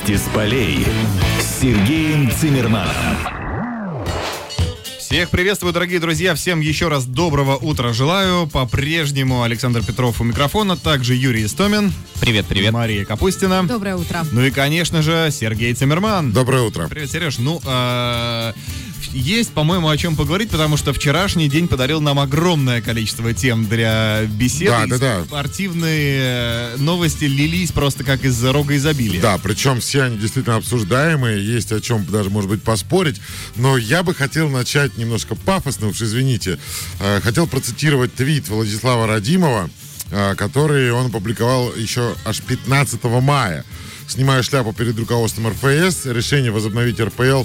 Новости с полей с Сергеем Цимерманом. Всех приветствую, дорогие друзья. Всем еще раз доброго утра желаю. По-прежнему Александр Петров у микрофона, также Юрий Истомин. Привет, привет. Мария Капустина. Доброе утро. Ну и, конечно же, Сергей Цимерман. Доброе утро. Привет, Сереж. Ну, э, есть, по-моему, о чем поговорить, потому что вчерашний день подарил нам огромное количество тем для беседы. Да, да, да. Спортивные э, новости лились просто как из рога изобилия. Да, причем все они действительно обсуждаемые, есть о чем даже, может быть, поспорить. Но я бы хотел начать немножко пафосно, уж извините. Э, Хотел процитировать твит Владислава Радимова, э, который он опубликовал еще аж 15 мая. Снимая шляпу перед руководством РФС, решение возобновить РПЛ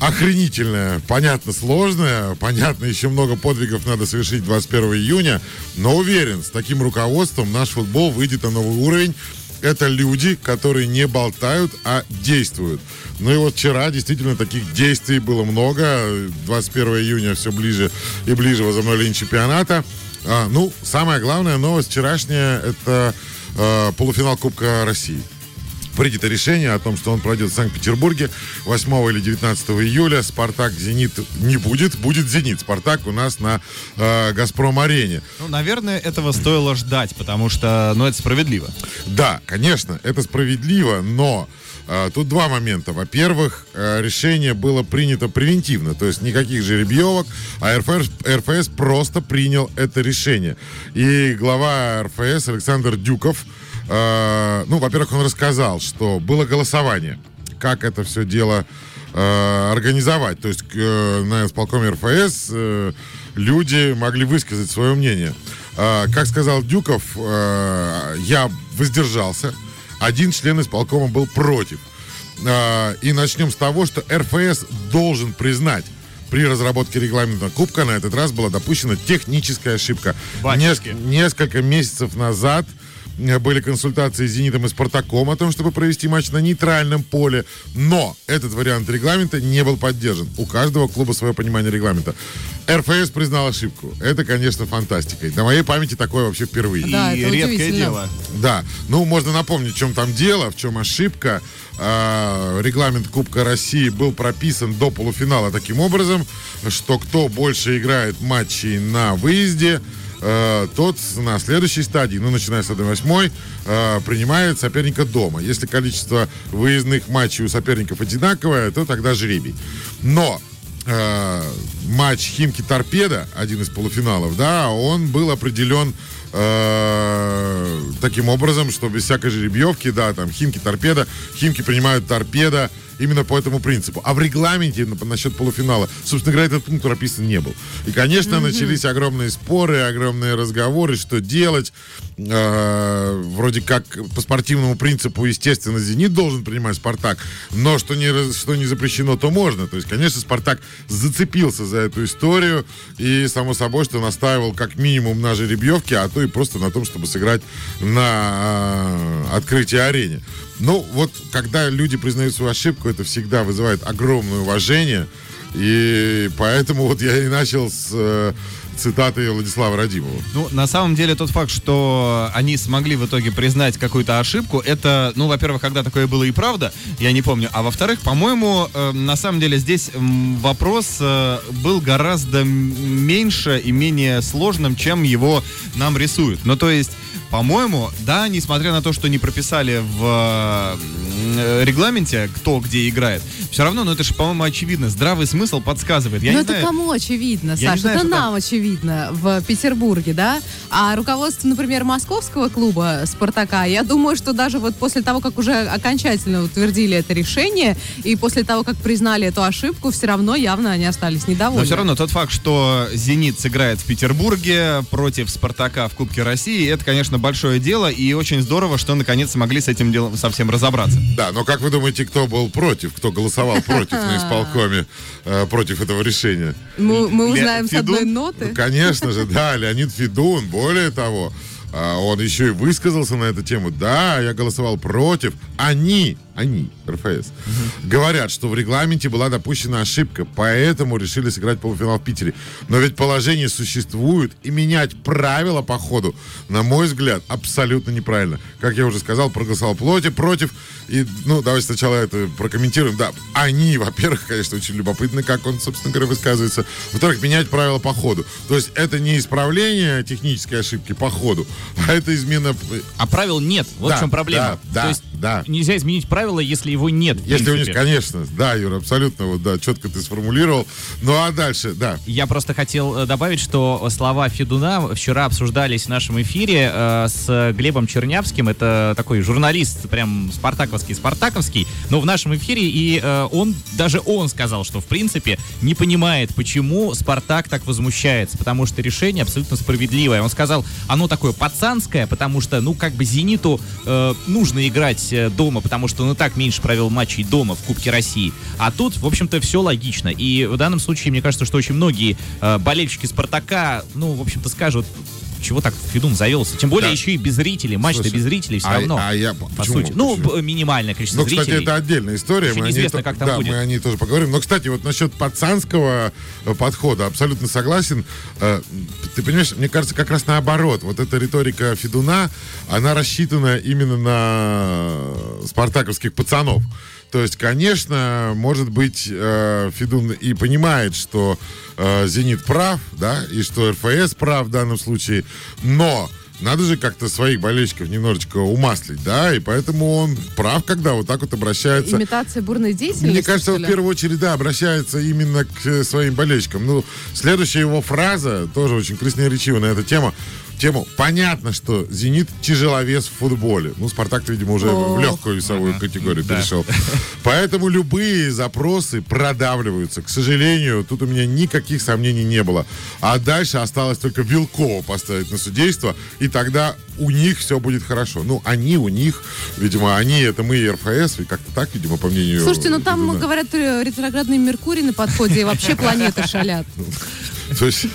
охренительное, понятно, сложное, понятно, еще много подвигов надо совершить 21 июня, но уверен, с таким руководством наш футбол выйдет на новый уровень. Это люди, которые не болтают, а действуют. Ну и вот вчера действительно таких действий было много. 21 июня все ближе и ближе возобновление чемпионата. А, ну, самая главная новость вчерашняя – это э, полуфинал Кубка России принято решение о том, что он пройдет в Санкт-Петербурге 8 или 19 июля. Спартак Зенит не будет, будет Зенит. Спартак у нас на э, Газпром-арене. Ну, наверное, этого стоило ждать, потому что, ну, это справедливо. Да, конечно, это справедливо, но э, тут два момента. Во-первых, э, решение было принято превентивно, то есть никаких жеребьевок, а РФС, РФС просто принял это решение. И глава РФС Александр Дюков, э, ну, во-первых, он рассказал, что было голосование, как это все дело э, организовать. То есть э, на исполкоме РФС э, люди могли высказать свое мнение. Э, как сказал Дюков, э, я воздержался. Один член исполкома был против. Э, и начнем с того, что РФС должен признать, при разработке регламента Кубка на этот раз была допущена техническая ошибка. Батюшки. Нес- несколько месяцев назад были консультации с «Зенитом» и «Спартаком» о том, чтобы провести матч на нейтральном поле. Но этот вариант регламента не был поддержан. У каждого клуба свое понимание регламента. РФС признал ошибку. Это, конечно, фантастика. И На моей памяти такое вообще впервые. Да, и это редкое дело. Да, ну можно напомнить, в чем там дело, в чем ошибка. А, регламент Кубка России был прописан до полуфинала таким образом, что кто больше играет матчей на выезде, э, тот на следующей стадии, ну, начиная с 1-8, э, принимает соперника дома. Если количество выездных матчей у соперников одинаковое, то тогда жребий. Но э, матч Химки Торпеда, один из полуфиналов, да, он был определен э, таким образом, что без всякой жеребьевки, да, там Химки Торпеда, Химки принимают Торпеда именно по этому принципу. А в регламенте на- насчет полуфинала, собственно говоря, этот пункт прописан не был. И, конечно, начались огромные споры, огромные разговоры, что делать. Э, вроде как по спортивному принципу, естественно, «Зенит» должен принимать «Спартак», но что не, что не запрещено, то можно. То есть, конечно, «Спартак» зацепился за эту историю и, само собой, что настаивал как минимум на жеребьевке, а то и просто на том, чтобы сыграть на э, открытии арене. Ну, вот, когда люди признают свою ошибку, это всегда вызывает огромное уважение. И поэтому вот я и начал с э, цитаты Владислава Радимова. Ну, на самом деле, тот факт, что они смогли в итоге признать какую-то ошибку, это, ну, во-первых, когда такое было и правда, я не помню, а во-вторых, по-моему, э, на самом деле здесь м, вопрос э, был гораздо меньше и менее сложным, чем его нам рисуют. Ну, то есть, по-моему, да, несмотря на то, что не прописали в э, регламенте, кто где играет, все равно, ну, это же, по-моему, очевидно. Здравый смысл подсказывает. Я ну не это знаю, кому очевидно, Саша? знаю, это что там- нам очевидно в Петербурге, да? А руководство, например, московского клуба «Спартака», я думаю, что даже вот после того, как уже окончательно утвердили это решение, и после того, как признали эту ошибку, все равно явно они остались недовольны. Но все равно тот факт, что «Зенит» сыграет в Петербурге против «Спартака» в Кубке России, это, конечно, большое дело, и очень здорово, что наконец смогли с этим делом совсем разобраться. Да, но как вы думаете, кто был против, кто голосовал против на исполкоме, э, против этого решения? Мы, узнаем с одной ноты. Ну, конечно же, да, Леонид Федун, более того, а, он еще и высказался на эту тему. Да, я голосовал против. Они, они, РФС, говорят, что в регламенте была допущена ошибка, поэтому решили сыграть полуфинал в Питере. Но ведь положение существует, и менять правила по ходу, на мой взгляд, абсолютно неправильно. Как я уже сказал, проголосовал плоти против. И, ну, давайте сначала это прокомментируем. Да, они, во-первых, конечно, очень любопытны, как он, собственно говоря, высказывается. Во-вторых, менять правила по ходу. То есть это не исправление технической ошибки по ходу, а это измена... А правил нет. Вот Да, в чем проблема. да, да, То есть да. нельзя изменить правила, если его нет. Если у них, конечно, да, Юра, абсолютно, вот, да, четко ты сформулировал. Ну, а дальше, да. Я просто хотел э, добавить, что слова Федуна вчера обсуждались в нашем эфире э, с Глебом Чернявским. Это такой журналист, прям спартаковский, спартаковский. Но в нашем эфире и э, он, даже он сказал, что в принципе не понимает, почему Спартак так возмущается, потому что решение абсолютно справедливое. Он сказал, оно такое пацанское, потому что, ну, как бы Зениту э, нужно играть э, дома, потому что он и так меньше провел матчей дома в Кубке России. А тут, в общем-то, все логично. И в данном случае, мне кажется, что очень многие э, болельщики Спартака, ну, в общем-то, скажут, чего так Федун завелся. Тем более Да. еще и без зрителей. Матч-то без зрителей все а- равно. а я- по почему? сути. Ну, Почему? б- минимальное количество Ну, кстати, зрителей. это отдельная история. Еще мы неизвестно, то- как там да, будет. мы о ней тоже поговорим. Но, кстати, вот насчет пацанского э, подхода абсолютно согласен. Э, Ты понимаешь, мне кажется, как раз наоборот. Вот эта риторика Федуна, она рассчитана именно на спартаковских пацанов. То есть, конечно, может быть, э, Федун и понимает, что э, «Зенит» прав, да, и что РФС прав в данном случае, но надо же как-то своих болельщиков немножечко умаслить, да, и поэтому он прав, когда вот так вот обращается. Имитация бурной деятельности. Мне кажется, он в первую очередь, да, обращается именно к своим болельщикам. Ну, следующая его фраза, тоже очень красноречивая на эту тему, тему. Понятно, что «Зенит» тяжеловес в футболе. Ну, «Спартак», видимо, уже О. в легкую весовую категорию перешел. Поэтому любые запросы продавливаются. К сожалению, тут у меня никаких сомнений не было. А дальше осталось только Вилкова поставить на судейство, и тогда у них все будет хорошо. Ну, они у них, видимо, они, это мы и РФС, и как-то так, видимо, по мнению... Слушайте, ну там, Федуна. говорят, э, ретроградный Меркурий на подходе, и вообще планеты шалят. То есть,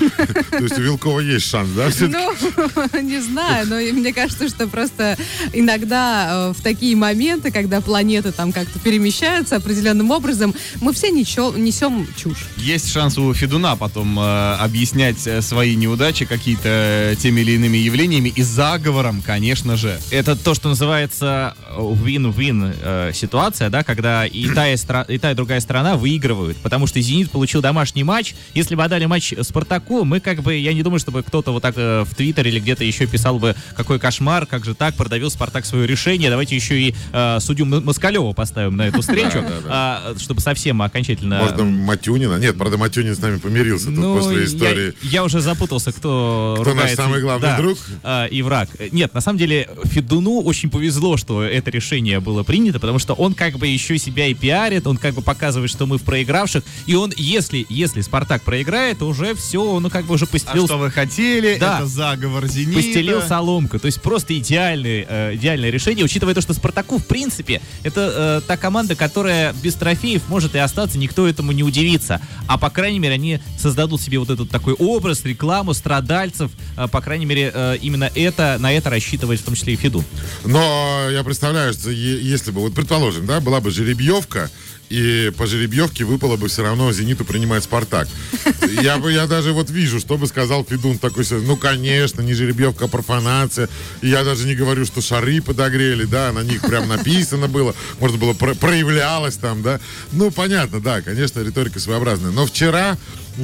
то есть у Вилкова есть шанс, да? Ну, не знаю, но мне кажется, что просто иногда э, в такие моменты, когда планеты там как-то перемещаются определенным образом, мы все ничего, несем чушь. Есть шанс у Федуна потом э, объяснять э, свои неудачи какие-то э, теми или иными явлениями и заговором, конечно же. Это то, что называется win-win э, ситуация, да, когда и та и, стра- и та, и другая сторона выигрывают, потому что «Зенит» получил домашний матч. Если бы отдали матч «Спартаку», мы как бы, я не думаю, чтобы кто-то вот так э, в Твиттере или где-то еще писал бы, какой кошмар, как же так, продавил «Спартак» свое решение, давайте еще и э, судью Москалева поставим на эту встречу, а, чтобы совсем окончательно... Можно Матюнина? Нет, правда, Матюнин с нами помирился Ну, после истории. Я, уже запутался, кто, Кто наш самый главный друг? а, и враг. Нет, на самом деле Федуну очень повезло, что это решение было принято, потому что он как бы еще себя и пиарит, он как бы показывает, что мы в проигравших, и он, если, если Спартак проиграет, уже все, ну как бы уже А постелил, что вы хотели? Да. Это заговор Зенита. постелил соломку. То есть просто идеальное, э, идеальное решение, учитывая то, что Спартаку, в принципе, это э, та команда, которая без трофеев может и остаться, никто этому не удивится. А по крайней мере, они создадут себе вот этот такой образ, рекламу страдальцев. Э, по крайней мере, э, именно это, на это рассчитывает в том числе и Феду. Но я представляю, что если бы, вот предположим, да, была бы жеребьевка, и по жеребьевке выпало бы все равно «Зениту» принимать «Спартак». Я, бы, даже вот вижу, что бы сказал Федун такой, ну, конечно, не жеребьевка, а профанация. И я даже не говорю, что шары подогрели, да, на них прям написано было, может было про- проявлялось там, да. Ну, понятно, да, конечно, риторика своеобразная. Но вчера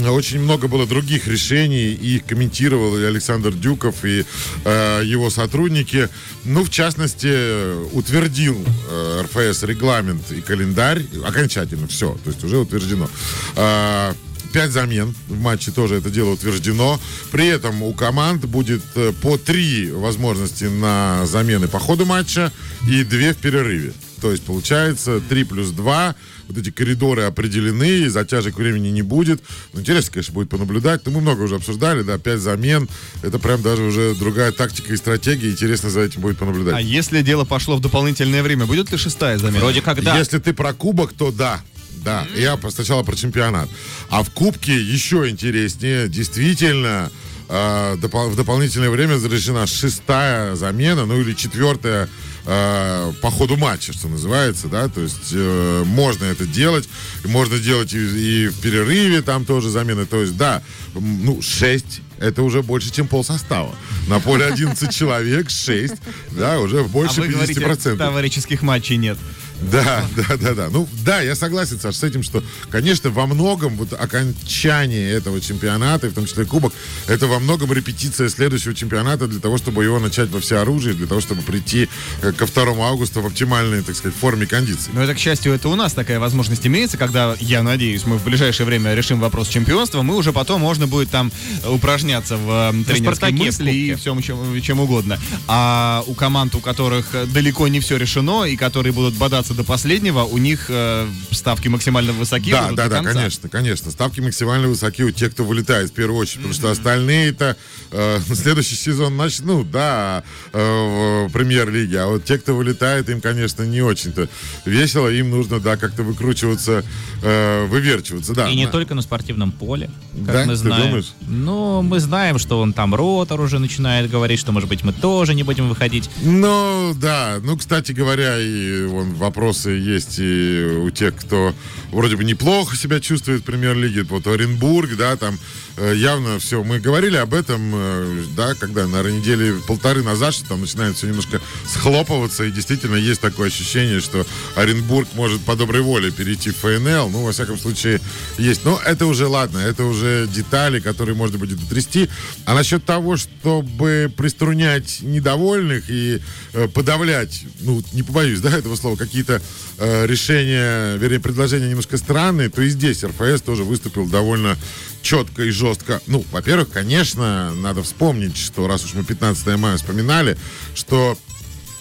очень много было других решений, и их комментировал и Александр Дюков, и э, его сотрудники. Ну, в частности, э, утвердил э, РФС регламент и календарь окончательно, все, то есть уже утверждено. Э, Пять замен в матче тоже это дело утверждено. При этом у команд будет э, по три возможности на замены по ходу матча и две в перерыве. То есть получается 3 плюс 2. Вот эти коридоры определены, затяжек времени не будет. Ну, интересно, конечно, будет понаблюдать. Но мы много уже обсуждали, да, 5 замен. Это прям даже уже другая тактика и стратегия. Интересно за этим будет понаблюдать. А если дело пошло в дополнительное время, будет ли шестая замена? Вроде как да. Если ты про кубок, то да. Да, я по- сначала про чемпионат. А в кубке еще интереснее. Действительно, э, допол- в дополнительное время разрешена шестая замена, ну или четвертая э, по ходу матча, что называется, да, то есть э, можно это делать, можно делать и, и в перерыве там тоже замены, то есть да, ну 6 это уже больше, чем пол состава. На поле 11 человек, 6, да, уже А больше говорите, 50%. товарищеских матчей нет. Да, да, да, да. Ну, да, я согласен, Саш, с этим, что, конечно, во многом вот окончание этого чемпионата, и в том числе Кубок, это во многом репетиция следующего чемпионата для того, чтобы его начать во всеоружии, для того, чтобы прийти э, ко 2 августа в оптимальной, так сказать, форме кондиции. Но это, к счастью, это у нас такая возможность имеется, когда, я надеюсь, мы в ближайшее время решим вопрос чемпионства, мы уже потом можно будет там упражняться в э, тренерской мысли и всем чем, чем угодно. А у команд, у которых далеко не все решено и которые будут бодаться до последнего, у них э, ставки максимально высоки Да, да, да, конца. конечно, конечно. Ставки максимально высоки у тех, кто вылетает в первую очередь, потому что остальные-то э, следующий сезон начнут, да, э, в премьер-лиге, а вот те, кто вылетает, им, конечно, не очень-то весело, им нужно, да, как-то выкручиваться, э, выверчиваться, да. И не Да. только на спортивном поле, как Да? мы Ты знаем. думаешь? Ну, мы знаем, что он там ротор уже начинает говорить, что, может быть, мы тоже не будем выходить. Ну, да. Ну, кстати говоря, и вон, вопросы есть и у тех, кто вроде бы неплохо себя чувствует в премьер-лиге. Вот Оренбург, да, там э, явно все. Мы говорили об этом, э, да, когда, наверное, недели полторы назад, что там начинает все немножко схлопываться, и действительно есть такое ощущение, что Оренбург может по доброй воле перейти в ФНЛ. Ну, во всяком случае, есть. Но это уже ладно, это уже детали, которые можно будет дотрясти. А насчет того, чтобы приструнять недовольных и э, подавлять, ну, не побоюсь, да, этого слова, какие-то э, решения, вернее, предложения немножко странные, то и здесь РФС тоже выступил довольно четко и жестко. Ну, во-первых, конечно, надо вспомнить, что раз уж мы 15 мая вспоминали, что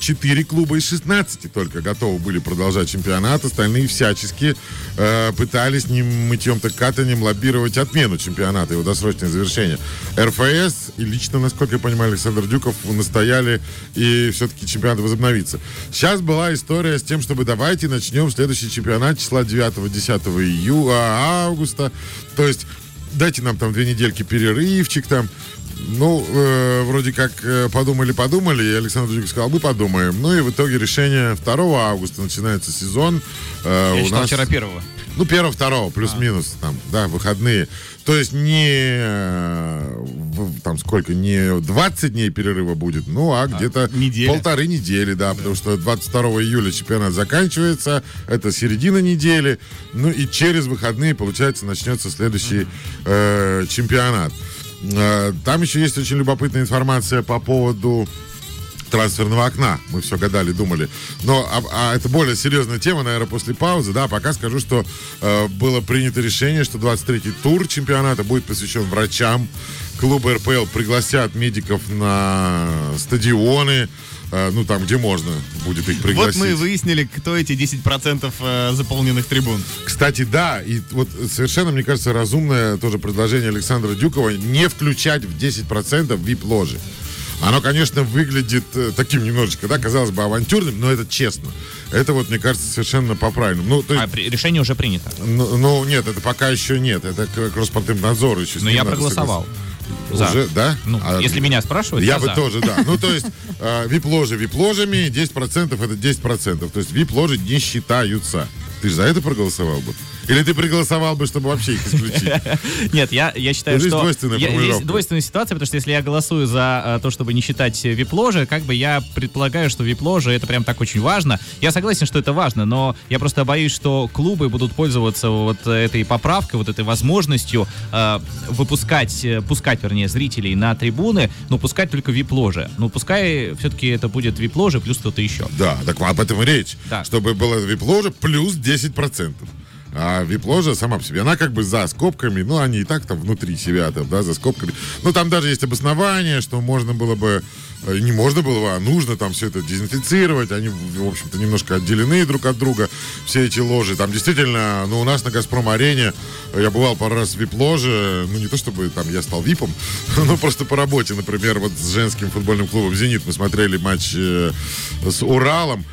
4 клуба из 16 только готовы были продолжать чемпионат. Остальные всячески э, пытались не мытьем-то катанием лоббировать отмену чемпионата, его досрочное завершение. РФС и лично, насколько я понимаю, Александр Дюков настояли и все-таки чемпионат возобновится. Сейчас была история с тем, чтобы давайте начнем следующий чемпионат числа 9-10 июля, августа. То есть дайте нам там две недельки перерывчик там. Ну, э, вроде как э, подумали-подумали, и Александр Дюков сказал, мы подумаем. Ну и в итоге решение 2 августа начинается сезон. Э, Я у считал нас- вчера первого. ну, первого, второго, плюс-минус, там, да, выходные. То есть не, э, там, сколько, не 20 дней перерыва будет, ну, а где-то неделя. полторы недели, да, потому что 22 июля чемпионат заканчивается, это середина недели, ну, и через выходные, получается, начнется следующий э, чемпионат. Э, там еще есть очень любопытная информация по поводу трансферного окна. Мы все гадали, думали. Но а, а это более серьезная тема, наверное, после паузы. Да, пока скажу, что э, было принято решение, что 23-й тур чемпионата будет посвящен врачам. Клубы РПЛ пригласят медиков на стадионы, ну там, где можно будет их Вот пригласить. мы и выяснили, кто эти 10% э, заполненных трибун. Кстати, да, и вот совершенно, мне кажется, разумное тоже предложение Александра Дюкова не включать в 10% VIP-ложи. Оно, конечно, выглядит э, таким немножечко, да, казалось бы, авантюрным, но это честно. Это вот, мне кажется, совершенно по-правильному. Ну, то есть, А при- решение уже принято. ну, ну, нет, это пока еще нет. Это к Роспотребнадзору еще. Но я проголосовал. согласиться. За. Уже, да? Ну, А, если меня спрашивают, я я бы за. тоже, да. Ну, то есть, э, вип-ложи вип-ложами, 10% это 10%. То есть, вип-ложи не считаются. Ты же за это проголосовал бы? Или ты проголосовал бы, чтобы вообще их исключить? Нет, я, я считаю, Здесь что... двойственная я- здесь двойственная ситуация, потому что если я голосую за э, то, чтобы не считать вип-ложи, как бы я предполагаю, что вип-ложи это прям так очень важно. Я согласен, что это важно, но я просто боюсь, что клубы будут пользоваться вот этой поправкой, вот этой возможностью э, выпускать, э, пускать, вернее, зрителей на трибуны, но пускать только вип-ложи. Ну, пускай все-таки это будет вип-ложи плюс кто-то еще. Да, так об этом и речь. Да. Чтобы было вип-ложа плюс 10%. А вип-ложа сама по себе, она как бы за скобками, ну, они и так там внутри себя, там, да, за скобками. Ну, там даже есть обоснование, что можно было бы, э, не можно было бы, а нужно там все это дезинфицировать. Они, в общем-то, немножко отделены друг от друга, все эти ложи. Там действительно, ну, у нас на «Газпром-арене» я бывал пару раз в вип-ложе, ну, не то чтобы там я стал випом, но просто по работе, например, вот с женским футбольным клубом «Зенит» мы смотрели матч э, с Уралом.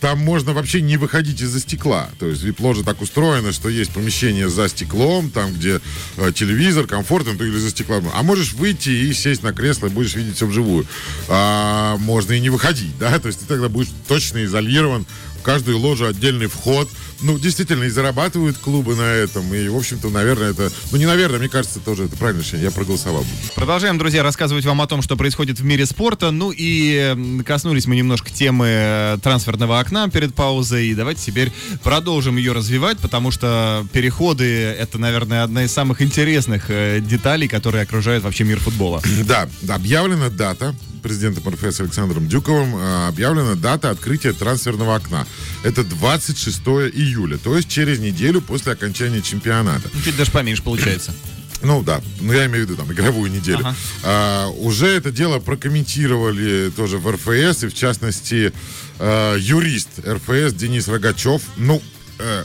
Там можно вообще не выходить из-за стекла. То есть вип-ложа так устроена, что есть помещение за стеклом, там, где э, телевизор, комфортно, ну, или за стеклом. А можешь выйти и сесть на кресло, и будешь видеть все вживую. А, можно и не выходить, да, то есть ты тогда будешь точно изолирован каждую ложу отдельный вход. Ну, действительно, и зарабатывают клубы на этом. И, в общем-то, наверное, это... Ну, не наверное, мне кажется, тоже это правильное решение. Я проголосовал. Продолжаем, друзья, рассказывать вам о том, что происходит в мире спорта. Ну и коснулись мы немножко темы э, трансферного окна перед паузой. И давайте теперь продолжим ее развивать, потому что переходы — это, наверное, одна из самых интересных э, деталей, которые окружают вообще мир футбола. Да, объявлена дата президентом РФС Александром Дюковым э, объявлена дата открытия трансферного окна. Это 26 июля, то есть через неделю после окончания чемпионата. Ну, Чуть даже поменьше получается. Ну да, ну я имею в виду там игровую неделю. Ага. А, уже это дело прокомментировали тоже в РФС, и в частности э, юрист РФС Денис Рогачев. Ну, э,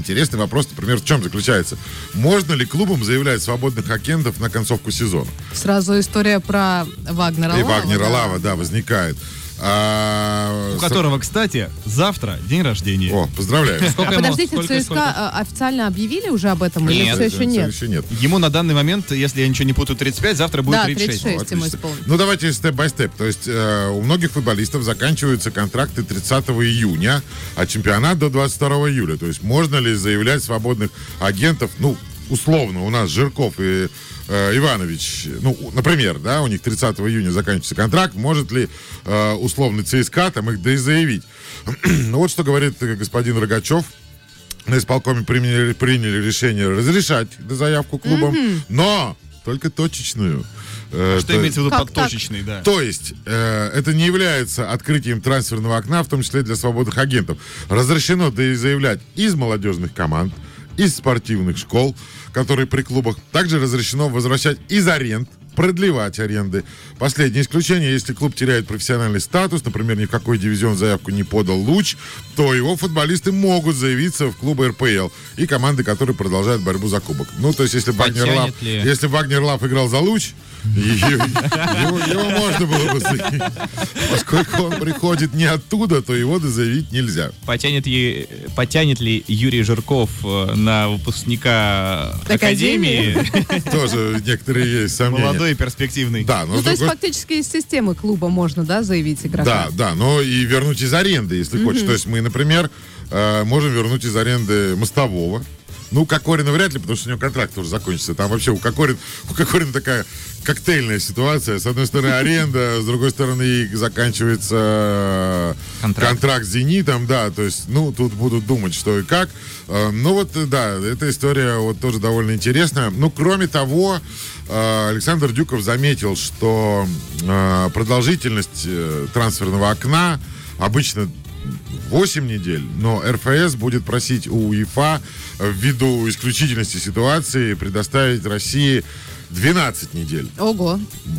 интересный вопрос, например, в чем заключается? Можно ли клубам заявлять свободных агентов на концовку сезона? Сразу история про Вагнера и Лава, Вагнера да. Лава, да, возникает. А, У с- которого, кстати, завтра день рождения. О, поздравляю. Сколько А ему? подождите, Сколько, ЦСКА сколько? а, официально объявили уже об этом или Нет. все еще нет? Еще нет. Ему на данный момент, если я ничего не путаю, 35, завтра будет Да, 36. 36 ему исполнилось. Ну, давайте степ-бай-степ. То есть э, у многих футболистов заканчиваются контракты 30 июня, а чемпионат до 22 июля. То есть можно ли заявлять свободных агентов, ну, условно, у нас Жирков и э, Иванович, ну, например, да, у них 30 июня заканчивается контракт, может ли э, условный ЦСКА там их да и заявить? ну, вот что говорит э, господин Рогачев. На исполкоме приняли, приняли решение разрешать заявку клубам, но только точечную. Э, Что то- имеется в виду под точечный, да. то есть, э, это не является открытием трансферного окна, в том числе для свободных агентов. Разрешено да и заявлять из молодежных команд, из спортивных школ, которые при клубах. Также разрешено возвращать из аренд, продлевать аренды. Последнее исключение, если клуб теряет профессиональный статус, например, ни в какой дивизион заявку не подал луч, то его футболисты могут заявиться в клубы РПЛ и команды, которые продолжают борьбу за кубок. Ну, то есть, если Вагнер Лав, ли? если Вагнер Лав играл за луч, его, его можно было бы заявить. Поскольку он приходит не оттуда, то его заявить нельзя. Потянет, ли- потянет ли Юрий Жирков э, на выпускника Академии? Академии? Тоже некоторые есть сомнения. Молодой и перспективный. Да, но Ну, то есть фактически из системы клуба можно, да, заявить игрока? Да, да, но и вернуть из аренды, если хочешь. То есть мы, например, э, можем вернуть из аренды мостового. Ну, Кокорина вряд ли, потому что у него контракт тоже закончится. Там вообще у Кокорин, у Кокорина такая коктейльная ситуация. С одной стороны аренда, с другой стороны заканчивается э, Контракт. контракт с «Зенитом», да, то есть, ну, тут будут думать, что и как. Э, Ну, вот, да, эта история вот тоже довольно интересная. Ну, кроме того, э, Александр Дюков заметил, что продолжительность трансферного окна обычно 8 недель, но РФС будет просить у УЕФА э, ввиду исключительности ситуации предоставить России 12 недель. Ого.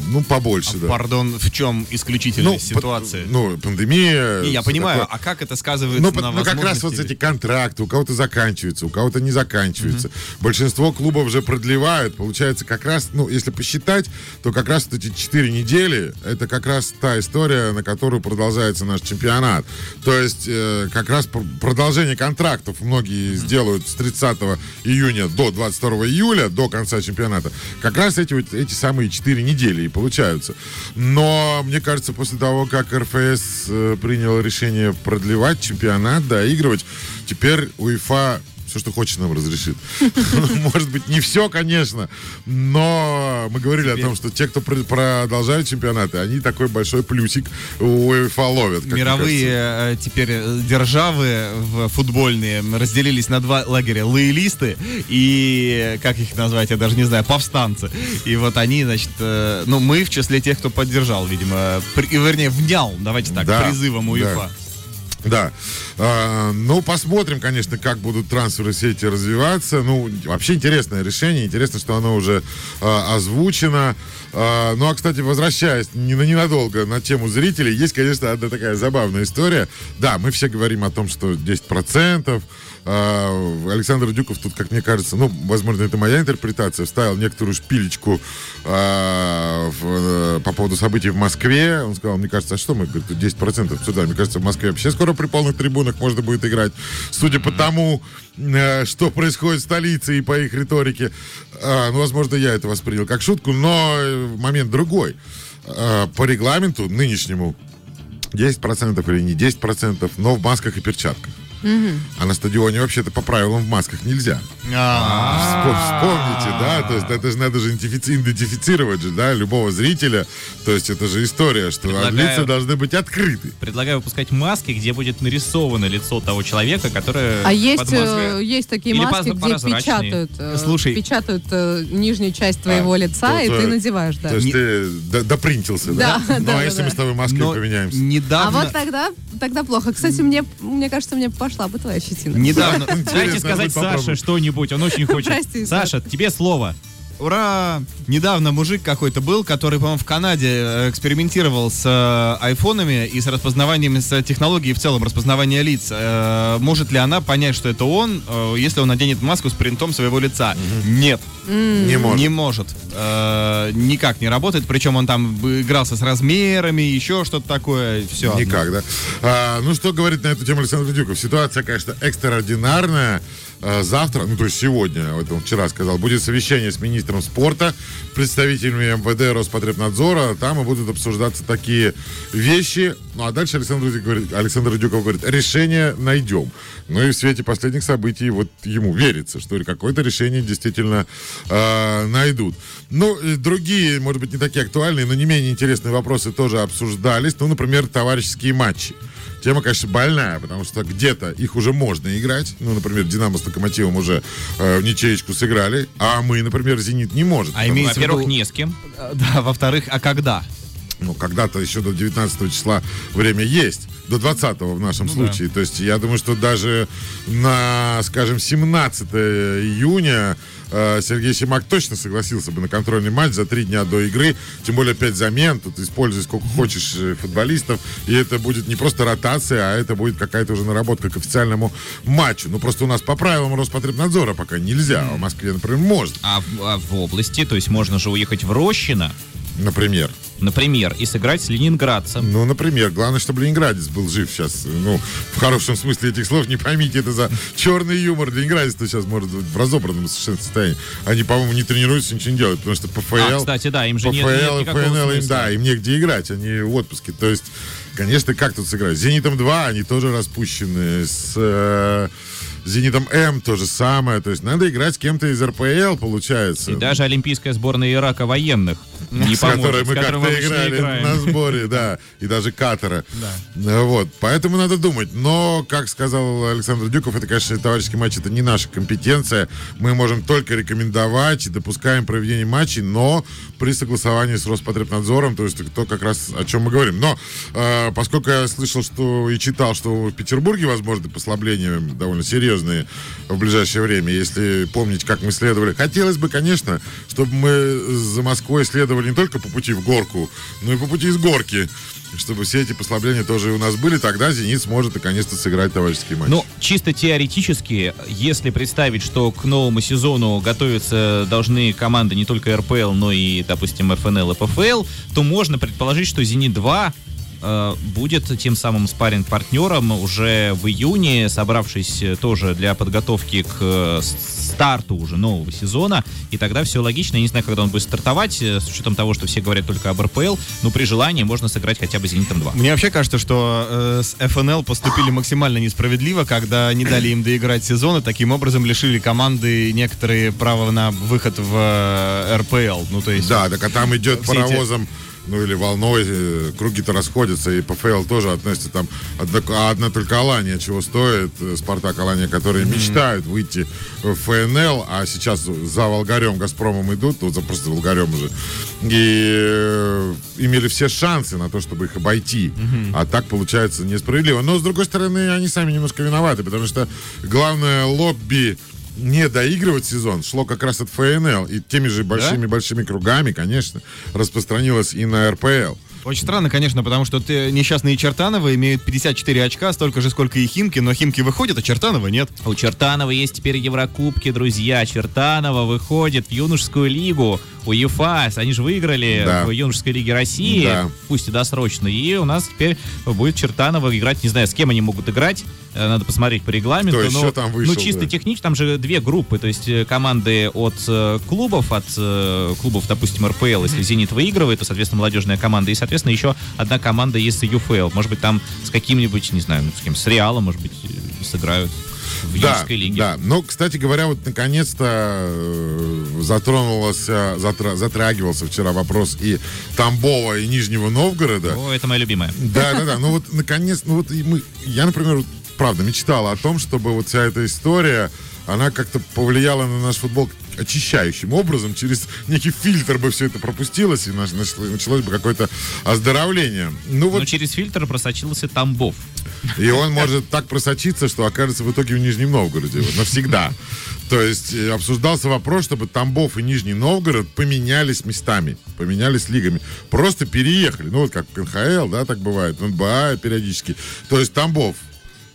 Ну, побольше, да. Пардон, в чем исключительность по- ситуации? ну, пандемия. Не, я понимаю, такое. а как это сказывается Ну, на по- ну, как раз вот эти контракты, у кого-то заканчиваются, у кого-то не заканчиваются. Большинство клубов же продлевают. Получается, как раз, ну, если посчитать, то как раз вот эти 4 недели, это как раз та история, на которую продолжается наш чемпионат. То есть, э, как раз пр- продолжение контрактов многие сделают с 30 июня до 22 июля, до конца чемпионата. Как раз эти, вот, эти самые 4 недели и получаются. Но, мне кажется, после того, как РФС э, принял решение продлевать чемпионат, доигрывать, теперь УЕФА все, что хочет, нам разрешит. Может быть, не все, конечно, но мы говорили о том, что те, кто пр- продолжают чемпионаты, они такой большой плюсик у УЕФА ловят. Мировые э, теперь э, державы футбольные разделились на два лагеря. Лоялисты и, как их назвать, я даже не знаю, повстанцы. И вот они, значит, э, ну, мы в числе тех, кто поддержал, видимо, вернее, внял, давайте так, призывом. УЕФА. Да. А, ну, посмотрим, конечно, как будут трансферы сети развиваться. Ну, вообще интересное решение. Интересно, что оно уже а, озвучено. А, ну, а, кстати, возвращаясь не на ненадолго на тему зрителей, есть, конечно, одна такая забавная история. Да, мы все говорим о том, что 10%. А, Александр Дюков тут, как мне кажется, ну, возможно, это моя интерпретация, вставил некоторую шпилечку а, в, э, по поводу событий в Москве. Он сказал, мне кажется, а что мы, говорит, тут 10% сюда. Мне кажется, в Москве вообще скоро при полных трибунах можно будет играть. Судя по тому, э, что происходит в столице и по их риторике, э, ну, возможно, я это воспринял как шутку, но э, момент другой. По регламенту нынешнему 10% или не 10%, но в масках и перчатках. А на стадионе вообще-то по правилам в масках нельзя. Вспом- Вспомните, да, то есть это же надо же идентифици- идентифицировать же, да, любого зрителя. То есть это же история, что лица должны быть открыты. Предлагаю выпускать маски, где будет нарисовано лицо того человека, которое А есть, э, есть такие маски, где печатают, э, Слушай. печатают э, нижнюю часть твоего А, лица, и ты надеваешь, да. То есть ты допринтился, да? Ну, да, а если мы с тобой маской Но поменяемся? А вот тогда, тогда плохо. Кстати, мне, мне кажется, мне пошла бы твоя щетина. Недавно... Дайте Интересно сказать. Саше что-нибудь, он очень хочет. Саша, тебе слово. Ура! Недавно мужик какой-то был, который, по-моему, в Канаде э, экспериментировал с э, айфонами и с распознаванием, с технологией в целом распознавания лиц. Э, может ли она понять, что это он, э, если он наденет маску с принтом своего лица? Нет. Не может. Не может. Э, никак не работает. Причем он там игрался с размерами, еще что-то такое. Все. Никак, да. А, ну, что говорит на эту тему Александр Дюков? Ситуация, конечно, экстраординарная. А, завтра, ну, то есть сегодня, это он вчера сказал, будет совещание с министром спорта, представителями МВД, Роспотребнадзора. Там и будут обсуждаться такие вещи. Ну, а дальше Александр, Дюков говорит, Александр Дюков говорит, решение найдем. Ну, и в свете последних событий вот ему верится, что какое-то решение действительно э, найдут. Ну, другие, может быть, не такие актуальные, но не менее интересные вопросы тоже обсуждались. Ну, например, товарищеские матчи. Тема, конечно, больная, потому что где-то их уже можно играть. Ну, например, Динамо с Локомотивом уже э, в ничеечку сыграли, а мы, например, Зенит не может. А имеется Во-первых, не с кем. Да, во-вторых, а когда? Ну, когда-то еще до 19 числа время есть. До 20 в нашем случае. То есть я думаю, что даже на, скажем, 17 июня э, Сергей Симак точно согласился бы на контрольный матч за три дня до игры. Тем более 5 замен. Тут используй сколько хочешь э, футболистов. И это будет не просто ротация, а это будет какая-то уже наработка к официальному матчу. Ну, просто у нас по правилам Роспотребнадзора пока нельзя. А в Москве, например, можно. А в, а в области, то есть можно же уехать в Рощино, Например. Например, и сыграть с ленинградцем. Ну, например, главное, чтобы ленинградец был жив сейчас. Ну, в хорошем смысле этих слов, не поймите, это за черный юмор. Ленинградец то сейчас может быть в разобранном совершенно состоянии. Они, по-моему, не тренируются, ничего не делают, потому что ПФЛ... А, кстати, да, им же нет, нет ПФЛ и никакого ФНЛ, им, да, им негде играть, они в отпуске. То есть, конечно, как тут сыграть? С «Зенитом 2» они тоже распущены, с э, «Зенитом М» то же самое. То есть, надо играть с кем-то из РПЛ, получается. И даже олимпийская сборная Ирака военных не с которой мы как-то играли на сборе, да, и даже Катара. Да. Вот, поэтому надо думать. Но, как сказал Александр Дюков, это, конечно, товарищеский матч, это не наша компетенция. Мы можем только рекомендовать и допускаем проведение матчей, но при согласовании с Роспотребнадзором, то есть то как раз о чем мы говорим. Но э, поскольку я слышал, что и читал, что в Петербурге возможны послабления довольно серьезные в ближайшее время, если помнить, как мы следовали. Хотелось бы, конечно, чтобы мы за Москвой следовали не только по пути в горку, но и по пути из горки. Чтобы все эти послабления тоже у нас были, тогда «Зенит» сможет наконец-то сыграть товарищеский матч. Ну, чисто теоретически, если представить, что к новому сезону готовятся должны команды не только РПЛ, но и, допустим, ФНЛ и ПФЛ, то можно предположить, что «Зенит-2» э, будет тем самым спарринг-партнером уже в июне, собравшись э, тоже для подготовки к э, старту уже нового сезона. И тогда все логично. Я не знаю, когда он будет стартовать, с учетом того, что все говорят только об РПЛ, но при желании можно сыграть хотя бы «Зенитом-2». Мне вообще кажется, что э, с ФНЛ поступили максимально несправедливо, когда не дали им доиграть сезон, и таким образом лишили команды некоторые права на выход в э, РПЛ. Ну, то есть... Да, так а там идет Все эти- паровозом, ну или волной, э, круги-то расходятся, и ПФЛ тоже относится там, одна, а одна только Алания чего стоит, э, Спартак Алания, которые мечтают выйти в ФНЛ, а сейчас за Волгарем, Газпромом идут, вот за просто Волгарем уже, и э, имели все шансы на то, чтобы их обойти, а так получается несправедливо. Но, с другой стороны, они сами немножко виноваты, потому что главное лобби не доигрывать сезон шло как раз от ФНЛ. И теми же большими-большими кругами, конечно, распространилось и на РПЛ. Очень странно, конечно, потому что ты, несчастные Чертановы имеют 54 очка, столько же, сколько и Химки, но Химки выходят, а Чертанова нет. У Чертанова есть теперь Еврокубки, друзья. Чертанова выходит в юношескую лигу у ЕФА. Они же выиграли Да. в юношеской лиге России, Да. пусть и досрочно. И у нас теперь будет Чертанова играть. Не знаю, с кем они могут играть. Э, Надо посмотреть по регламенту. Кто еще но, там вышел, ну, чисто да. технически, там же две группы. То есть э, команды от э, клубов, от клубов, допустим, РПЛ. Если «Зенит» выигрывает, то, соответственно, молодежная команда. И, соответственно, еще одна команда из ЮФЛ. Может быть, там с каким-нибудь, не знаю, ну, с кем, с Реалом, может быть, э, сыграют в Да, юношеской лиге. да. Но, кстати говоря, вот наконец-то э, затронулось, э, затра- затрагивался вчера вопрос и Тамбова, и Нижнего Новгорода. О, это моя любимая. Да, да, да. Ну вот наконец, ну вот мы, я, например, правда мечтал о том, чтобы вот вся эта история, она как-то повлияла на наш футбол очищающим образом, через некий фильтр бы все это пропустилось, и началось бы какое-то оздоровление. Ну вот Но через фильтр просочился Тамбов. и он может так просочиться, что окажется в итоге в Нижнем Новгороде вот, навсегда. То есть э, обсуждался вопрос, чтобы Тамбов и Нижний Новгород поменялись местами, поменялись лигами. Просто переехали. Ну вот как НХЛ, да, так бывает, в НБА периодически. То есть Тамбов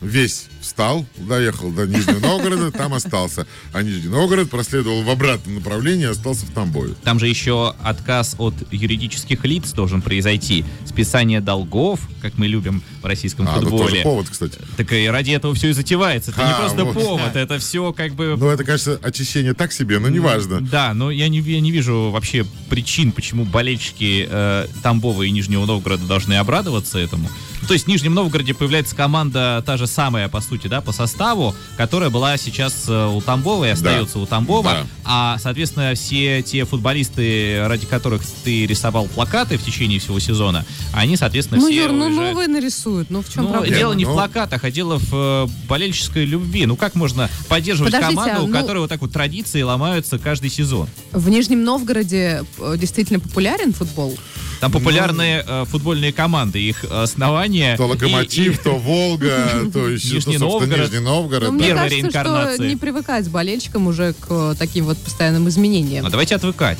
весь встал, доехал до Нижнего Новгорода, там остался. А Нижний Новгород проследовал в обратном направлении остался в Тамбове. Там же еще отказ от юридических лиц должен произойти. Списание долгов, как мы любим в российском А, ну тоже футболе. повод, кстати. Так и ради этого все и затевается. Это не А, просто вот. повод, это все как бы... Ну, это, конечно, очищение так себе, но неважно. Да, но я не, я не вижу вообще причин, почему болельщики э, Тамбова и Нижнего Новгорода должны обрадоваться этому. То есть в Нижнем Новгороде появляется команда та же самая, по сути, да, по составу, которая была сейчас э, у Тамбова и остается у Тамбова. Да. А, соответственно, все те футболисты, ради которых ты рисовал плакаты в течение всего сезона, они, соответственно, Ну, все Юр, ну уезжают. новые нарисуют. Ну, в чем Ну, проблема? дело не в Ну. плакатах, а дело в э, болельческой любви. Ну, как можно поддерживать Подождите, команду, а, у ну- которой вот так вот традиции ломаются каждый сезон? В Нижнем Новгороде э, действительно популярен футбол? Там популярные э, футбольные команды, их основания. То локомотив, и- и- то Волга, то еще, Нижний то, Новгород. Нижний Новгород. Ну, да. мне Первая кажется, реинкарнация. что не привыкать болельщикам уже к э, таким вот постоянным изменениям. А давайте отвыкать.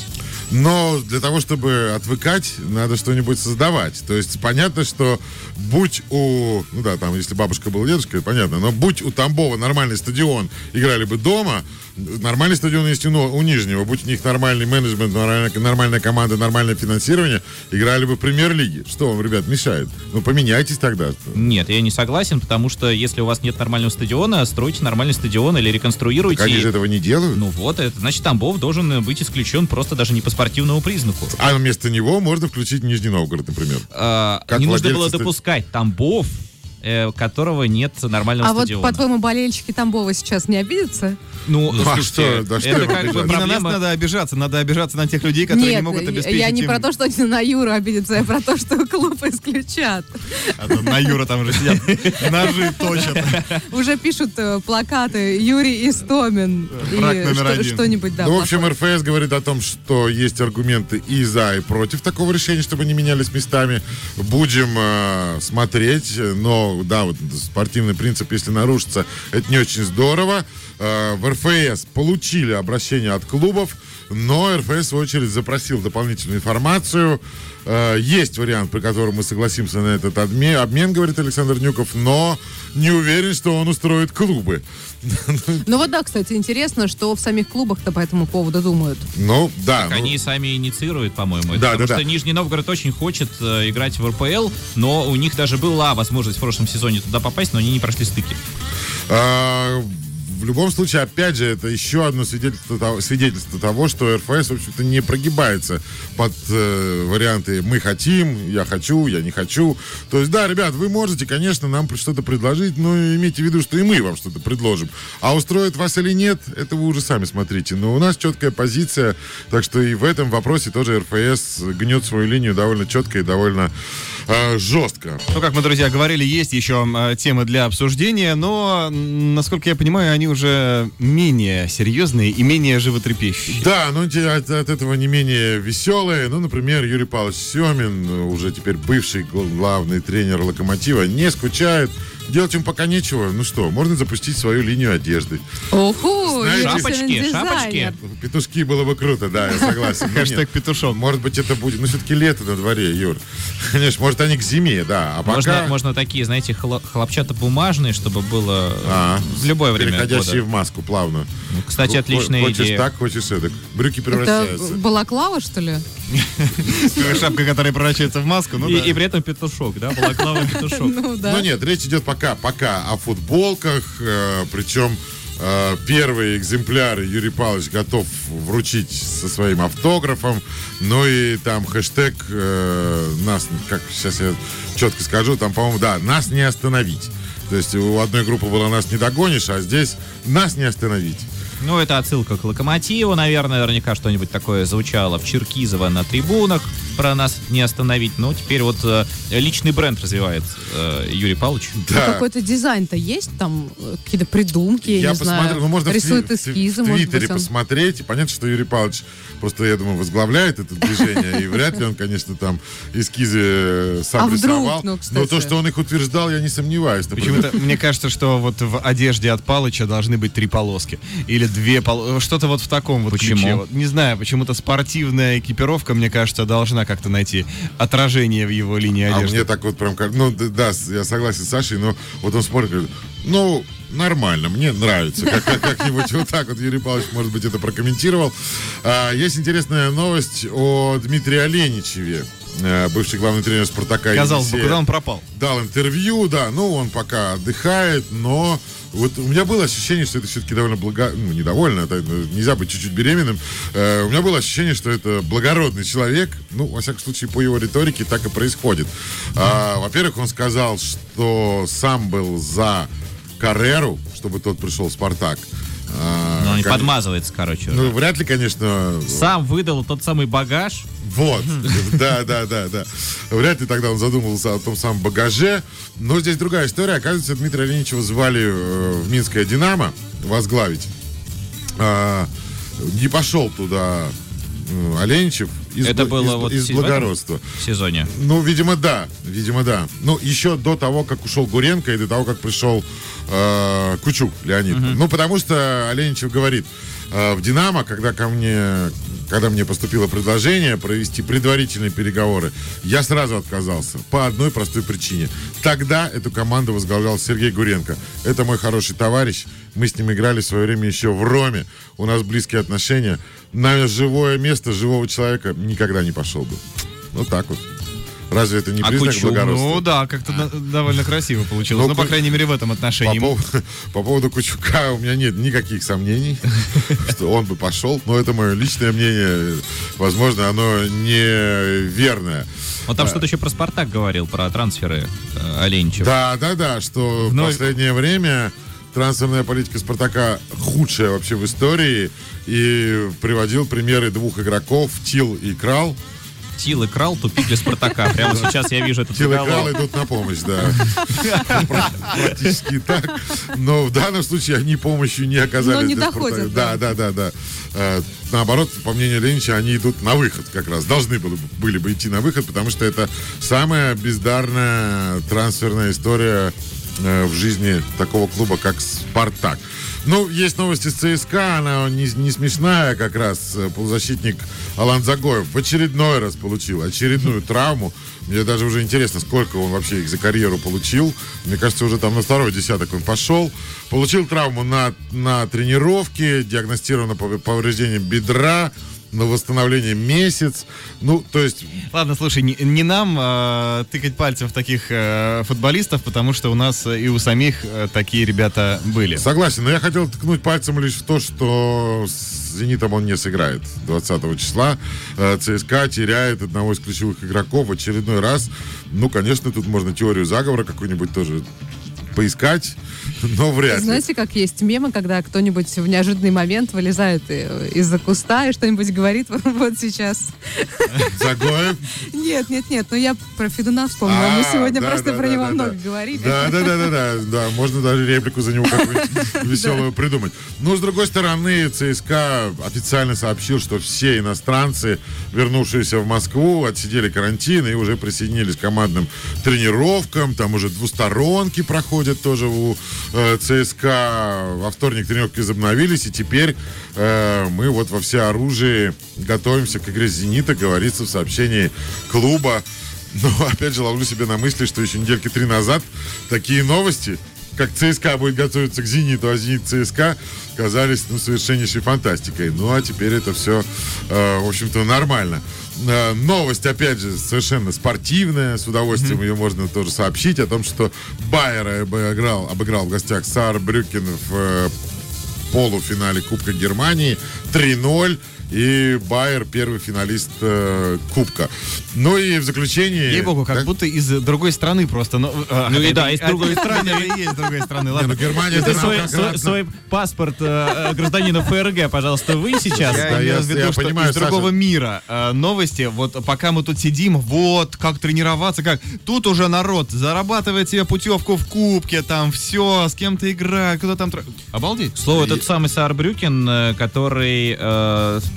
Но для того, чтобы отвыкать, надо что-нибудь создавать. То есть понятно, что будь у... Ну да, там, если бабушка была дедушка, понятно. Но будь у Тамбова нормальный стадион, играли бы дома, нормальный стадион есть у, у Нижнего. Будь у них нормальный менеджмент, нормальная, нормальная команда, нормальное финансирование, играли бы в премьер-лиге. Что вам, ребят, мешает? Ну, поменяйтесь тогда. Нет, я не согласен, потому что если у вас нет нормального стадиона, стройте нормальный стадион или реконструируйте. Как они же этого не делают? Ну вот, это значит, Тамбов должен быть исключен просто даже не по спортивному признаку. А вместо него можно включить Нижний Новгород, например. А, не нужно было допускать Тамбов, э, которого нет нормального А вот, стадиона. по-твоему, болельщики Тамбова сейчас не обидятся? Ну, Ну, а что, да что это как бы обижаться? Не на нас проблема... надо обижаться, надо обижаться на тех людей, которые Нет, не могут обеспечить я не им- про то, что они на Юру обидятся, я про то, что клуб исключат. А то на Юра там уже сидят, ножи точат. Уже пишут э, плакаты Юрий Истомин. и Враг номер что- один. Что-нибудь, да. ну, в общем. РФС говорит о том, что есть аргументы и за, и против такого решения, чтобы не менялись местами. Будем э, смотреть, но, да, вот спортивный принцип, если нарушится, это не очень здорово. Э, в РФС получили обращение от клубов, но РФС, в свою очередь, запросил дополнительную информацию. Э, есть вариант, при котором мы согласимся на этот обмен, обмен, говорит Александр Нюков, но не уверен, что он устроит клубы. Ну вот да, кстати, интересно, что в самих клубах-то по этому поводу думают. Ну, да. ну, Они сами инициируют, по-моему. Да, потому да, что да. Нижний Новгород очень хочет э, играть в РПЛ, но у них даже была возможность в прошлом сезоне туда попасть, но они не прошли стыки. А, в любом случае, опять же, это еще одно свидетельство того, свидетельство того, что РФС, в общем-то, не прогибается под э, варианты «мы хотим», «я хочу», «я не хочу». То есть, да, ребят, вы можете, конечно, нам что-то предложить, но имейте в виду, что и мы вам что-то предложим. А устроит вас или нет, это вы уже сами смотрите. Но у нас четкая позиция, так что и в этом вопросе тоже РФС гнет свою линию довольно четко и довольно э, жестко. Ну, как мы, друзья, говорили, есть еще э, темы для обсуждения, но, насколько я понимаю, они уже менее серьезные и менее животрепещущие. Да, но те от, от этого не менее веселые. Ну, например, Юрий Павлович Семин, уже теперь бывший гл- главный тренер «Локомотива», не скучает. Делать им пока нечего. Ну что, можно запустить свою линию одежды. Оху, Шапочки, шапочки. Петушки было бы круто, да, я согласен. Хэштег петушок. Может быть, это будет, ну, все-таки лето на дворе, Юр. Конечно, может, они к зиме, да. А пока... Можно, можно такие, знаете, хло- хлопчатобумажные, чтобы было А, в любое время Переходящие года. в маску плавно. Ну, Кстати, отличная Хочешь идея. так, хочешь эдак. Брюки Это превращаются. балаклава, что ли? Шапка, которая превращается в маску. Ну и, при этом петушок, да? Балаклава петушок. Ну. Ну нет, речь идет пока, пока о футболках, э, причем э, первые экземпляры Юрий Павлович готов вручить со своим автографом, ну и там хэштег э, нас, как сейчас я четко скажу, там, по-моему, да, нас не остановить. То есть у одной группы было нас не догонишь, а здесь нас не остановить. Ну, это отсылка к Локомотиву, наверное, наверняка что-нибудь такое звучало в Черкизово на трибунах. Про нас не остановить. Но теперь вот э, личный бренд развивает э, Юрий Павлович. А Да. какой-то дизайн-то есть? Там э, какие-то придумки, я, Я не посмотрю, знаю. ну можно в Рисует в эскизы, в может Твиттере быть, он- посмотреть. И понятно, что Юрий Павлович просто, я думаю, возглавляет это движение. И вряд ли он, конечно, там эскизы э, сам А вдруг, рисовал. ну, Но то, что он их утверждал, я не сомневаюсь. Почему-то мне кажется, что вот в одежде от Палыча должны быть три полоски. Или две полоски. Что-то вот в таком вот Почему? ключе. Вот не знаю, почему-то спортивная экипировка, мне кажется, должна как-то найти отражение в его линии А одежды. мне так вот прям, как- ну да, я согласен с Сашей, но вот он смотрит, говорит, ну, нормально, мне нравится. Как- как- Как-нибудь вот так вот Юрий Павлович, может быть, это прокомментировал. А, Есть интересная новость о Дмитрии Оленичеве, э, бывший главный тренер «Спартака». Казалось бы, Енисея. куда он пропал? дал интервью, да, ну, он пока отдыхает, но вот у меня было ощущение, что это все-таки довольно благо... Ну, не довольно, это, нельзя быть чуть-чуть беременным. Э, у меня было ощущение, что это благородный человек. Ну, во всяком случае, по его риторике так и происходит. А, во-первых, он сказал, что сам был за Карреру, чтобы тот пришел в «Спартак». А, Ну, он не кон- подмазывается, короче. Ну, вряд ли, конечно, Сам выдал тот самый багаж. вот, да, да, да, да. Вряд ли тогда он задумывался о том самом багаже. Но здесь другая история. Оказывается, Дмитрия Оленичева звали э, в Минское «Динамо» возглавить. А, не пошел туда э, Оленичев из, Это было из- вот из благородства. В сезоне. Ну, видимо, да. Видимо, да. Ну, еще до того, как ушел Гуренко и до того, как пришел э, Кучук Леонид. Ну, потому что Оленичев говорит, э, в «Динамо», когда ко мне, когда мне поступило предложение провести предварительные переговоры, я сразу отказался. По одной простой причине. Тогда эту команду возглавлял Сергей Гуренко. Это мой хороший товарищ. Мы с ним играли в свое время еще в Роме. У нас близкие отношения. На живое место живого человека никогда не пошел бы. Вот так вот. Разве это не А признак Кучук? благородства? Ну да, как-то на- довольно красиво получилось. Ну, Ну, по крайней мере, в этом По отношении. поводу, по поводу Кучука у меня нет никаких сомнений, что он бы пошел. Но это мое личное мнение. Возможно, оно неверное. Он там что-то еще про Спартак говорил, про трансферы э, Оленичева. Да, да, да, что в последнее время трансферная политика Спартака худшая вообще в истории. И приводил примеры двух игроков, Тил и Крал. Тил и Крал тупик для Спартака. Прямо сейчас я вижу этот Тил и Крал идут на помощь, да. Пр- Практически так. Но в данном случае они помощью не оказались. Но не для доходят, Спартака. Да, да, да, да. Э, Наоборот, по мнению Ленича, они идут на выход как раз. Должны были, бы- были бы идти на выход, потому что это самая бездарная трансферная история э, в жизни такого клуба, как «Спартак». Ну, есть новости с ЦСКА, она не, не смешная как раз. Полузащитник Алан Загоев в очередной раз получил очередную травму. Мне даже уже интересно, сколько он вообще их за карьеру получил. Мне кажется, уже там на второй десяток он пошел. Получил травму на, на тренировке, диагностировано пов- повреждение бедра, на восстановление месяц. Ну, то есть Ладно, слушай, не, не нам э, тыкать пальцем в таких э, футболистов, потому что у нас э, и у самих э, такие ребята были. Согласен, но я хотел ткнуть пальцем лишь в то, что с «Зенитом» он не сыграет 20 числа. Э, ЦСКА теряет одного из ключевых игроков в очередной раз. Ну, конечно, тут можно теорию заговора какую-нибудь тоже поискать, но вряд ли. Знаете, как есть мемы, когда кто-нибудь в неожиданный момент вылезает э, из-за куста и что-нибудь говорит вот сейчас. Загоев. Нет, нет, нет, ну я про Федуна вспомнила. Мы А, сегодня просто про него много говорили. Да, да, да, да, да, да. Можно даже реплику за него какую-нибудь веселую придумать. Но с другой стороны, ЦСКА официально сообщил, что все иностранцы, вернувшиеся в Москву, отсидели карантин и уже присоединились к командным тренировкам. Там уже двусторонки проходят проходят тоже у э, ЦСКА. Во вторник тренировки возобновились, и теперь э, мы вот во все оружие готовимся к игре «Зенита», говорится в сообщении клуба. Но, опять же, ловлю себе на мысли, что еще недельки три назад такие новости, как ЦСКА будет готовиться к «Зениту», а «Зенит» ЦСКА казались ну, совершеннейшей фантастикой. Ну, а теперь это все, э, в общем-то, нормально. Э, новость, опять же, совершенно спортивная. С удовольствием ее можно тоже сообщить о том, что Байер обыграл, обыграл в гостях Саар Брюкен в э, полуфинале Кубка Германии 3-0. И Байер первый финалист э, Кубка. Ну и в заключении... Ей-богу, как Да? будто из другой страны просто. Ну, э, Ну и да, из другой страны. есть другой страны. Ладно. ну Германия Ты это свой, паспорт э, э, гражданина ФРГ, пожалуйста, вы сейчас. Я имею в виду, понимаю, из другого мира э, новости. Вот пока мы тут сидим, вот как тренироваться, как тут уже народ зарабатывает себе путевку в кубке, там все, с кем-то играет, кто там. Обалдеть. Слово этот самый э, который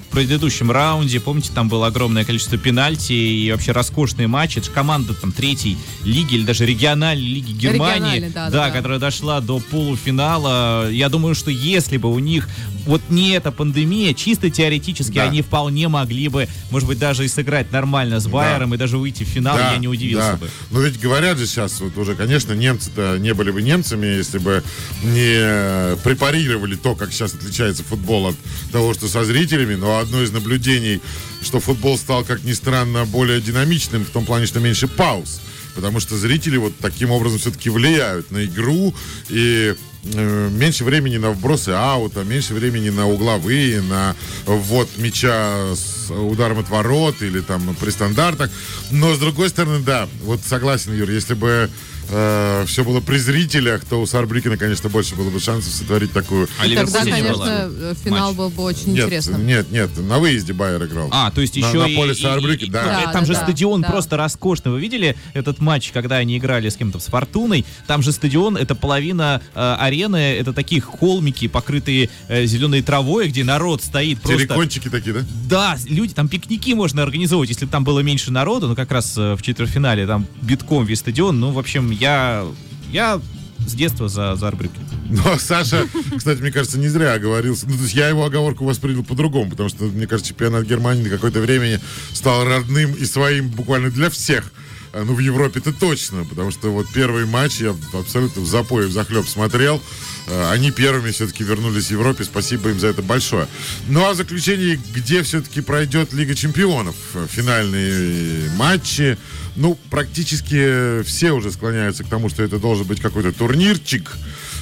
предыдущем раунде, помните, там было огромное количество пенальти и вообще роскошные матчи. Это же команда там третьей лиги или даже региональной лиги Германии, да, да, да. которая дошла до полуфинала. Я думаю, что если бы у них вот не эта пандемия, чисто теоретически Да. они вполне могли бы, может быть, даже и сыграть нормально с Байером и даже выйти в финал, Да, я не удивился да. бы. Но ведь говорят же сейчас, вот уже, конечно, немцы-то не были бы немцами, если бы не препарировали то, как сейчас отличается футбол от того, что со зрителями. Но одно из наблюдений, что футбол стал, как ни странно, более динамичным в том плане, что меньше пауз. Потому что зрители вот таким образом все-таки влияют на игру и э, меньше времени на вбросы аута, меньше времени на угловые, на ввод мяча с ударом от ворот или там при стандартах. Но с другой стороны, да, вот согласен, Юр, если бы все было при зрителях, то у Сарбрикина, конечно, больше было бы шансов сотворить такую... А И тогда, конечно, э, финал Матч. был бы очень нет, интересно. нет, нет, на выезде Байер играл. А, то есть На- еще на и- поле и- Саарбрюкен, и- да. Да, Там да, же да, стадион да. просто роскошный. Вы видели этот матч, когда они играли с кем-то, с Фортуной? Там же стадион, это половина э, арены, это такие холмики, покрытые э, зеленой травой, где народ стоит просто... Телекончики такие, да? Да, люди, там пикники можно организовывать, если бы там было меньше народу, ну как раз э, в четвертьфинале там битком весь стадион. Ну, в общем, я, я с детства за, за Арбрюкен. Но Саша, кстати, мне кажется, не зря оговорился. Ну, то есть я его оговорку воспринял по-другому, потому что, мне кажется, чемпионат Германии на какое-то время стал родным и своим буквально для всех. А, Ну, в Европе-то точно, потому что вот первый матч я абсолютно в запое, в захлеб смотрел. А, Они первыми все-таки вернулись в Европе, спасибо им за это большое. Ну, а в заключении, где все-таки пройдет Лига Чемпионов? Финальные матчи. Ну, практически все уже склоняются к тому, что это должен быть какой-то турнирчик.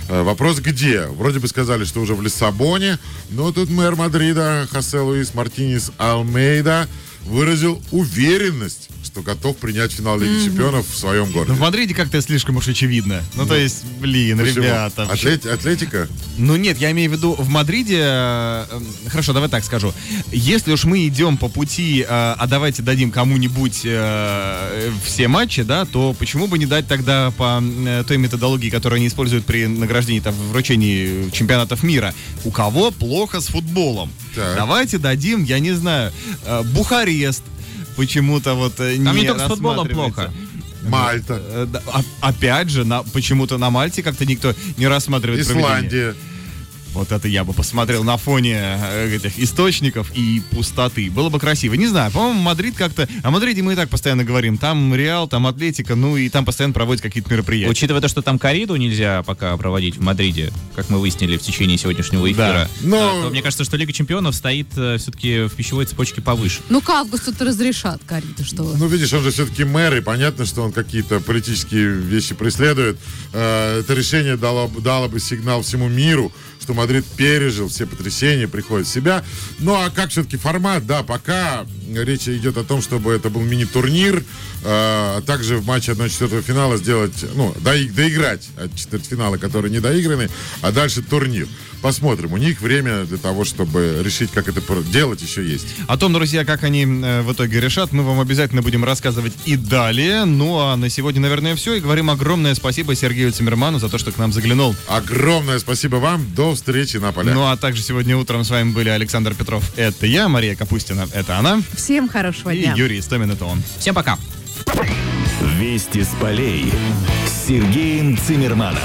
Э, Вопрос где? Вроде бы сказали, что уже в Лиссабоне, но тут мэр Мадрида Хосе Луис Мартинес Алмейда выразил уверенность, что готов принять финал Лиги Чемпионов в своем Ну, городе. в Мадриде как-то слишком уж очевидно. Ну, то есть, блин, Почему? ребята. Атлет- Атлетика? Ну нет, я имею в виду в Мадриде. э, Хорошо, давай так скажу. Если уж мы идем по пути, э, а давайте дадим кому-нибудь э, все матчи, да, то почему бы не дать тогда по той методологии, которую они используют при награждении, там, вручении чемпионатов мира? У кого плохо с футболом? Так. Давайте дадим, я не знаю, э, Бухарест. Почему-то вот э, Там не не только с футболом плохо. Мальта? Э, а- опять же, на, почему-то на Мальте как-то никто не рассматривает проведение. Исландия? Вот это я бы посмотрел на фоне э, этих источников и пустоты. Было бы красиво. Не знаю, по-моему, Мадрид как-то... О Мадриде мы и так постоянно говорим. Там Реал, там Атлетико, ну и там постоянно проводят какие-то мероприятия. Учитывая то, что там кориду нельзя пока проводить в Мадриде, как мы выяснили в течение сегодняшнего эфира, Но- а, то мне кажется, что Лига Чемпионов стоит все-таки в пищевой цепочке повыше. Ну, к августу-то разрешат, Карита, что. Ну, видишь, он же все-таки мэр, и понятно, что он какие-то политические вещи преследует. Э, Это решение дало, дало бы сигнал всему миру, что Мадрид пережил все потрясения, приходит в себя. Ну, а как все-таки формат? Да, пока речь идет о том, чтобы это был мини-турнир, э, а также в матче 1-4 финала сделать, ну, дои- доиграть от четвертьфинала, которые не доиграны, а дальше турнир. Посмотрим. У них время для того, чтобы решить, как это делать, еще есть. О том, друзья, как они э, в итоге решат, мы вам обязательно будем рассказывать и далее. Ну а на сегодня, наверное, все. И говорим огромное спасибо Сергею Цимерману за то, что к нам заглянул. Огромное спасибо вам. До встречи на полях. Ну а также сегодня утром с вами были Александр Петров, это я, Мария Капустина, это она, Всем хорошего и дня. Юрий Истомин, это он. Всем пока! Вести с полей с Сергеем Цимерманом.